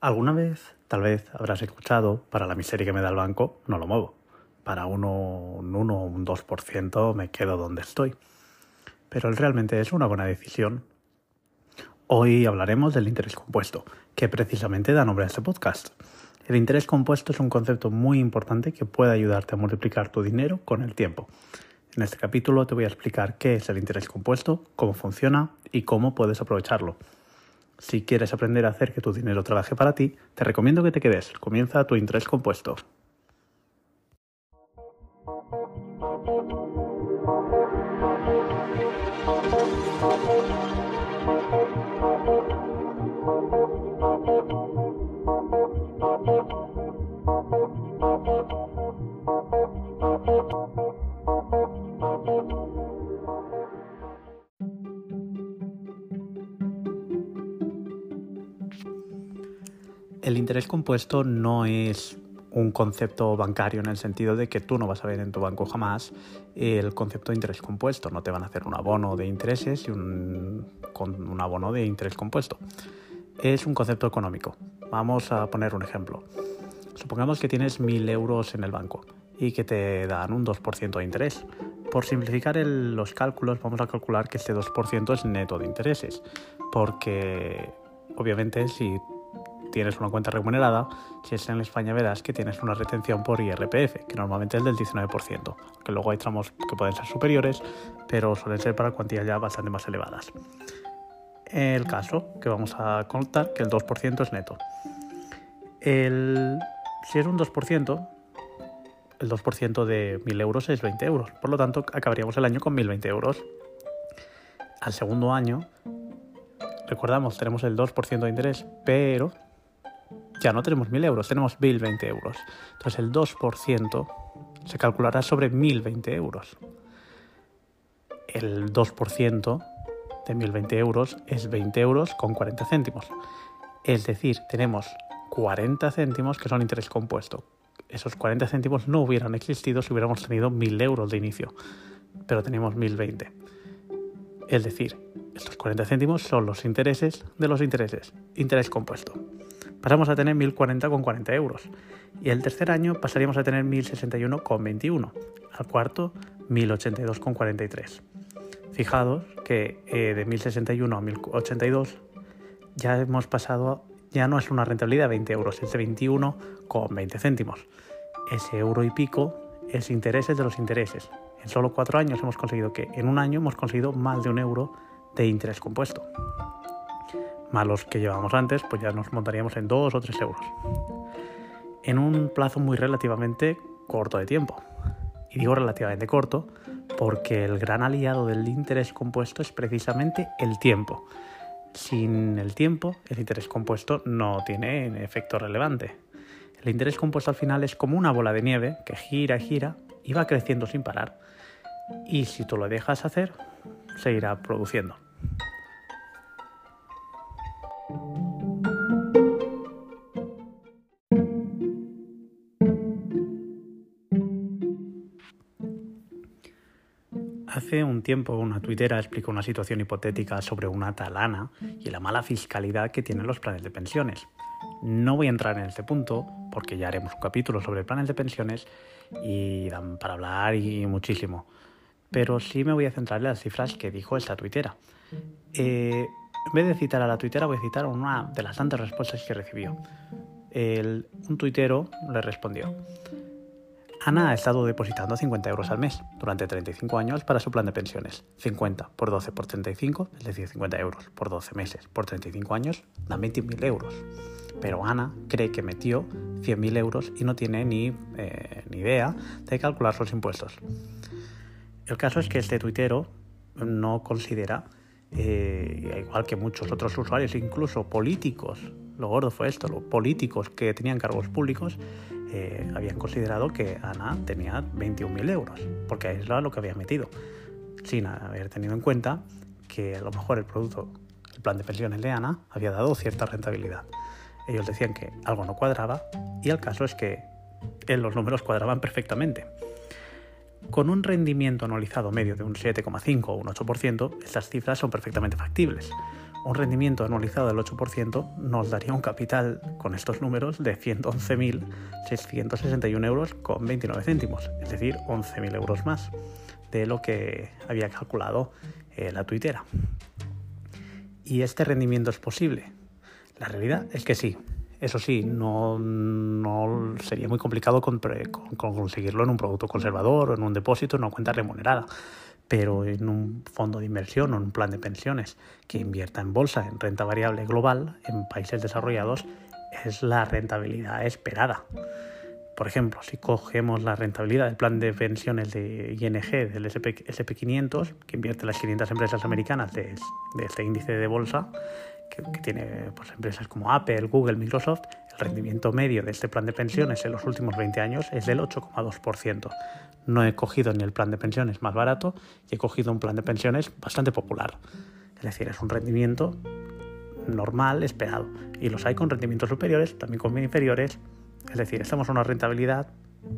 Alguna vez, tal vez, habrás escuchado, para la miseria que me da el banco, no lo muevo. Para uno, un 1 o un 2% me quedo donde estoy. Pero realmente es una buena decisión. Hoy hablaremos del interés compuesto, que precisamente da nombre a este podcast. El interés compuesto es un concepto muy importante que puede ayudarte a multiplicar tu dinero con el tiempo. En este capítulo te voy a explicar qué es el interés compuesto, cómo funciona y cómo puedes aprovecharlo. Si quieres aprender a hacer que tu dinero trabaje para ti, te recomiendo que te quedes. Comienza tu interés compuesto. El interés compuesto no es un concepto bancario en el sentido de que tú no vas a ver en tu banco jamás el concepto de interés compuesto. No te van a hacer un abono de intereses y un, con un abono de interés compuesto. Es un concepto económico. Vamos a poner un ejemplo. Supongamos que tienes 1.000 euros en el banco y que te dan un 2% de interés. Por simplificar los cálculos, vamos a calcular que este 2% es neto de intereses, porque obviamente si tienes una cuenta remunerada, si es en España verás que tienes una retención por IRPF, que normalmente es del 19%, que luego hay tramos que pueden ser superiores, pero suelen ser para cuantías ya bastante más elevadas. El caso que vamos a contar que el 2% es neto. El, si es un 2%, el 2% de 1.000 euros es 20 euros. Por lo tanto, acabaríamos el año con 1.020 euros. Al segundo año, recordamos, tenemos el 2% de interés, pero ya no tenemos 1.000 euros, tenemos 1.020 euros. Entonces el 2% se calculará sobre 1.020 euros. El 2% de 1.020 euros es 20 euros con 40 céntimos. Es decir, tenemos 40 céntimos que son interés compuesto. Esos 40 céntimos no hubieran existido si hubiéramos tenido 1.000 euros de inicio, pero tenemos 1.020. Es decir, estos 40 céntimos son los intereses de los intereses, interés compuesto pasamos a tener 1.040 con 40 euros. Y el tercer año pasaríamos a tener 1.061 con 21. Al cuarto, 1.082 con 43. Fijados que eh, de 1.061 a 1.082 ya hemos pasado, ya no es una rentabilidad de 20 euros, es de 21 con 20 céntimos. Ese euro y pico es intereses de los intereses. En solo cuatro años hemos conseguido que en un año hemos conseguido más de un euro de interés compuesto más los que llevamos antes, pues ya nos montaríamos en 2 o 3 euros. En un plazo muy relativamente corto de tiempo. Y digo relativamente corto porque el gran aliado del interés compuesto es precisamente el tiempo. Sin el tiempo, el interés compuesto no tiene efecto relevante. El interés compuesto al final es como una bola de nieve que gira y gira y va creciendo sin parar. Y si tú lo dejas hacer, seguirá produciendo. Hace un tiempo una tuitera explicó una situación hipotética sobre una talana y la mala fiscalidad que tienen los planes de pensiones. No voy a entrar en este punto porque ya haremos un capítulo sobre planes de pensiones y dan para hablar y muchísimo. Pero sí me voy a centrar en las cifras que dijo esta tuitera. Eh, en vez de citar a la tuitera voy a citar una de las tantas respuestas que recibió. un tuitero le respondió. Ana ha estado depositando 50 euros al mes durante 35 años para su plan de pensiones. 50 por 12 por 35, es decir, 50 euros por 12 meses por 35 años, dan 20.000 euros. Pero Ana cree que metió 100.000 euros y no tiene ni, eh, ni idea de calcular sus impuestos. El caso es que este tuitero no considera, eh, igual que muchos otros usuarios, incluso políticos, lo gordo fue esto, los políticos que tenían cargos públicos, eh, habían considerado que Ana tenía 21.000 euros, porque es lo que había metido, sin haber tenido en cuenta que a lo mejor el producto el plan de pensiones de Ana había dado cierta rentabilidad. Ellos decían que algo no cuadraba y el caso es que en los números cuadraban perfectamente. Con un rendimiento anualizado medio de un 7,5 o un 8%, estas cifras son perfectamente factibles. Un rendimiento anualizado del 8% nos daría un capital con estos números de 111.661 euros con 29 céntimos, es decir, 11.000 euros más de lo que había calculado eh, la tuitera. ¿Y este rendimiento es posible? La realidad es que sí. Eso sí, no, sería muy complicado conseguirlo en un producto conservador o en un depósito, en una cuenta remunerada, pero en un fondo de inversión o en un plan de pensiones que invierta en bolsa, en renta variable global, en países desarrollados, es la rentabilidad esperada. Por ejemplo, si cogemos la rentabilidad del plan de pensiones de ING, del SP, SP500, que invierte las 500 empresas americanas de este índice de bolsa, que, tiene pues, empresas como Apple, Google, Microsoft, el rendimiento medio de este plan de pensiones en los últimos 20 años es del 8,2%. No he cogido ni el plan de pensiones más barato y he cogido un plan de pensiones bastante popular. Es decir, es un rendimiento normal, esperado. Y los hay con rendimientos superiores, también con inferiores. Es decir, estamos en una rentabilidad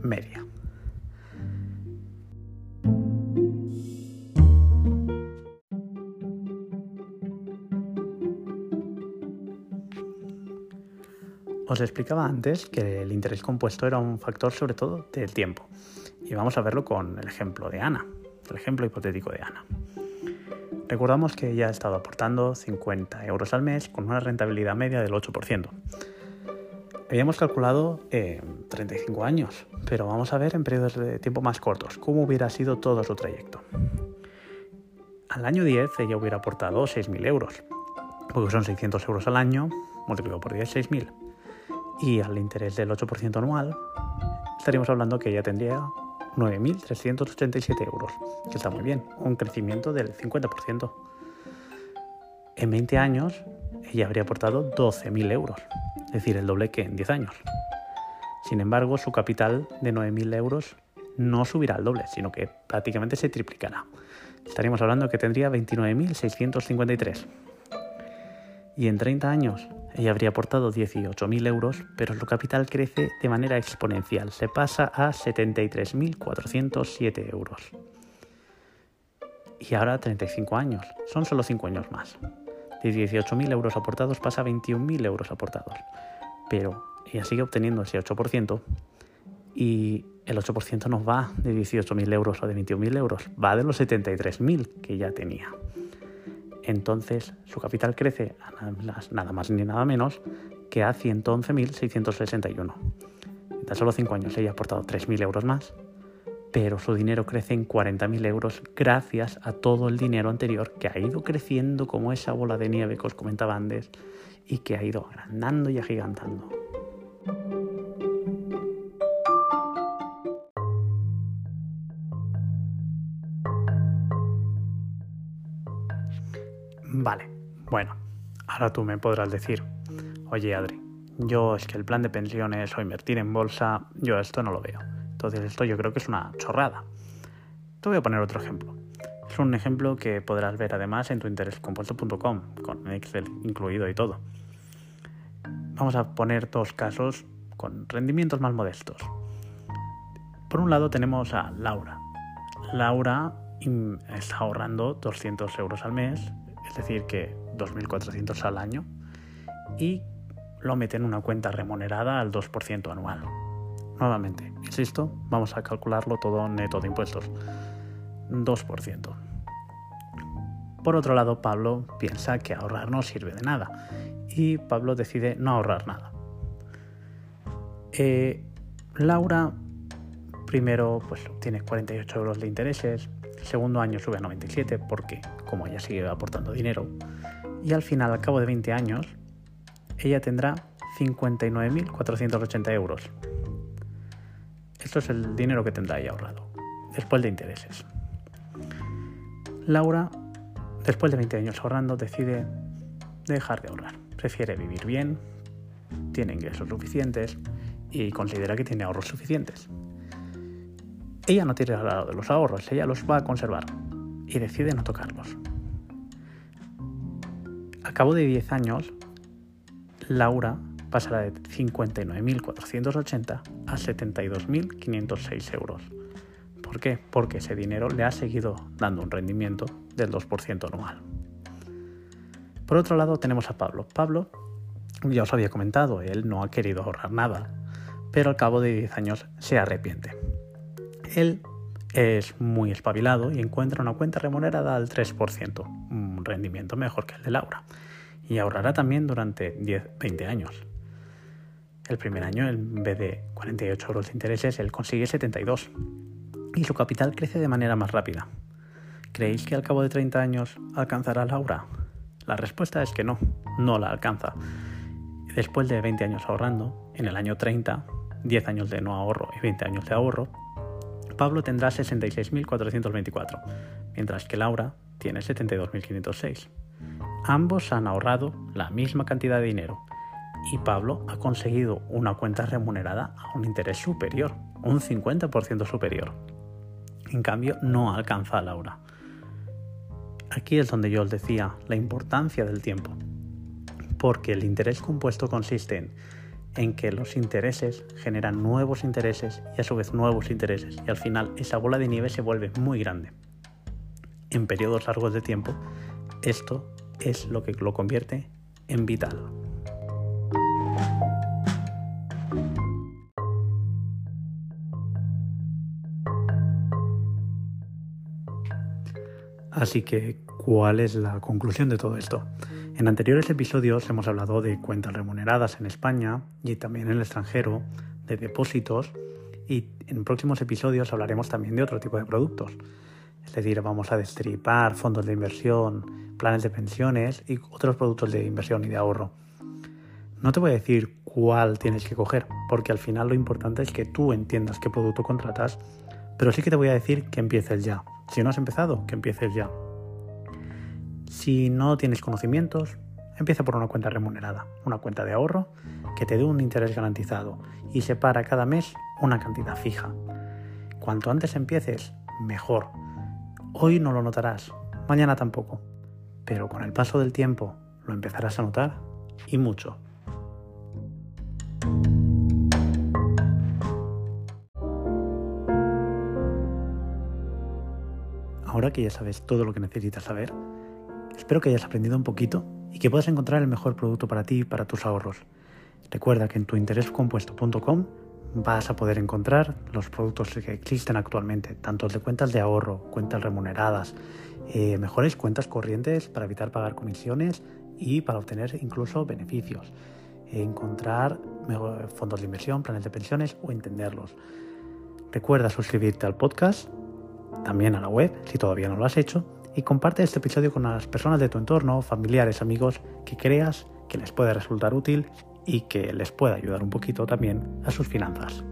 media. Os explicaba antes que el interés compuesto era un factor sobre todo del tiempo. Y vamos a verlo con el ejemplo de Ana, el ejemplo hipotético de Ana. Recordamos que ella ha estado aportando 50 euros al mes con una rentabilidad media del 8%. Habíamos calculado 35 años, pero vamos a ver en periodos de tiempo más cortos cómo hubiera sido todo su trayecto. Al año 10 ella hubiera aportado 6.000 euros, porque son 600 euros al año, multiplicado por 10, 6.000 y al interés del 8% anual, estaríamos hablando que ella tendría 9.387 euros, que está muy bien, un crecimiento del 50%. En 20 años, ella habría aportado 12.000 euros, es decir, el doble que en 10 años. Sin embargo, su capital de 9.000 euros no subirá al doble, sino que prácticamente se triplicará. Estaríamos hablando que tendría 29.653. Y en 30 años ella habría aportado 18.000 euros, pero su capital crece de manera exponencial, se pasa a 73.407 euros. Y ahora 35 años, son solo 5 años más. De 18.000 euros aportados pasa a 21.000 euros aportados. Pero ella sigue obteniendo ese 8% y el 8% no va de 18.000 euros o de 21.000 euros, va de los 73.000 que ya tenía entonces su capital crece a nada más ni nada menos que a 111.661. En tan solo 5 años ella ha aportado 3.000 euros más, pero su dinero crece en 40.000 euros gracias a todo el dinero anterior que ha ido creciendo como esa bola de nieve que os comentaba antes y que ha ido agrandando y agigantando. Vale, bueno, ahora tú me podrás decir, oye Adri, yo es que el plan de pensiones o invertir en bolsa, yo esto no lo veo. Entonces esto yo creo que es una chorrada. Te voy a poner otro ejemplo. Es un ejemplo que podrás ver además en tu interescompuesto.com, con Excel incluido y todo. Vamos a poner dos casos con rendimientos más modestos. Por un lado tenemos a Laura. Laura está ahorrando 200 euros al mes es decir, que 2.400 al año, y lo mete en una cuenta remunerada al 2% anual. Nuevamente, insisto, vamos a calcularlo todo neto de impuestos. 2%. Por otro lado, Pablo piensa que ahorrar no sirve de nada y Pablo decide no ahorrar nada. Eh, Laura primero pues tiene 48 euros de intereses, segundo año sube a 97 porque como ella sigue aportando dinero. Y al final, al cabo de 20 años, ella tendrá 59.480 euros. Esto es el dinero que tendrá ella ahorrado, después de intereses. Laura, después de 20 años ahorrando, decide dejar de ahorrar. Prefiere vivir bien, tiene ingresos suficientes y considera que tiene ahorros suficientes. Ella no tiene lado de los ahorros, ella los va a conservar y decide no tocarlos. a cabo de 10 años, Laura pasará de 59.480 a 72.506 euros. ¿Por qué? Porque ese dinero le ha seguido dando un rendimiento del 2% anual. Por otro lado tenemos a Pablo. Pablo, ya os había comentado, él no ha querido ahorrar nada, pero al cabo de 10 años se arrepiente. Él es muy espabilado y encuentra una cuenta remunerada al 3%, un rendimiento mejor que el de Laura, y ahorrará también durante 10-20 años. El primer año, en vez de 48 euros de intereses, él consigue 72 y su capital crece de manera más rápida. ¿Creéis que al cabo de 30 años alcanzará Laura? La respuesta es que no, no la alcanza. Después de 20 años ahorrando, en el año 30, 10 años de no ahorro y 20 años de ahorro, Pablo tendrá 66.424, mientras que Laura tiene 72.506. Ambos han ahorrado la misma cantidad de dinero y Pablo ha conseguido una cuenta remunerada a un interés superior, un 50% superior. En cambio, no alcanza a Laura. Aquí es donde yo os decía la importancia del tiempo, porque el interés compuesto consiste en en que los intereses generan nuevos intereses y a su vez nuevos intereses y al final esa bola de nieve se vuelve muy grande. En periodos largos de tiempo, esto es lo que lo convierte en vital. Así que, ¿cuál es la conclusión de todo esto? En anteriores episodios hemos hablado de cuentas remuneradas en España y también en el extranjero, de depósitos y en próximos episodios hablaremos también de otro tipo de productos. Es decir, vamos a destripar fondos de inversión, planes de pensiones y otros productos de inversión y de ahorro. No te voy a decir cuál tienes que coger, porque al final lo importante es que tú entiendas qué producto contratas, pero sí que te voy a decir que empieces ya. Si no has empezado, que empieces ya. Si no tienes conocimientos, empieza por una cuenta remunerada, una cuenta de ahorro que te dé un interés garantizado y separa cada mes una cantidad fija. Cuanto antes empieces, mejor. Hoy no lo notarás, mañana tampoco, pero con el paso del tiempo lo empezarás a notar y mucho. Que ya sabes todo lo que necesitas saber, Espero que hayas aprendido un poquito y que puedas encontrar el mejor producto para ti y para tus ahorros. Recuerda que en tuinterescompuesto.com vas a poder encontrar los productos que existen actualmente, tanto de cuentas de ahorro, cuentas remuneradas, eh, mejores cuentas corrientes para evitar pagar comisiones y para obtener incluso beneficios. encontrar fondos de inversión, planes de pensiones o entenderlos. Recuerda suscribirte al podcast, también a la web si todavía no lo has hecho y comparte este episodio con las personas de tu entorno, familiares, amigos que creas que les puede resultar útil y que les pueda ayudar un poquito también a sus finanzas.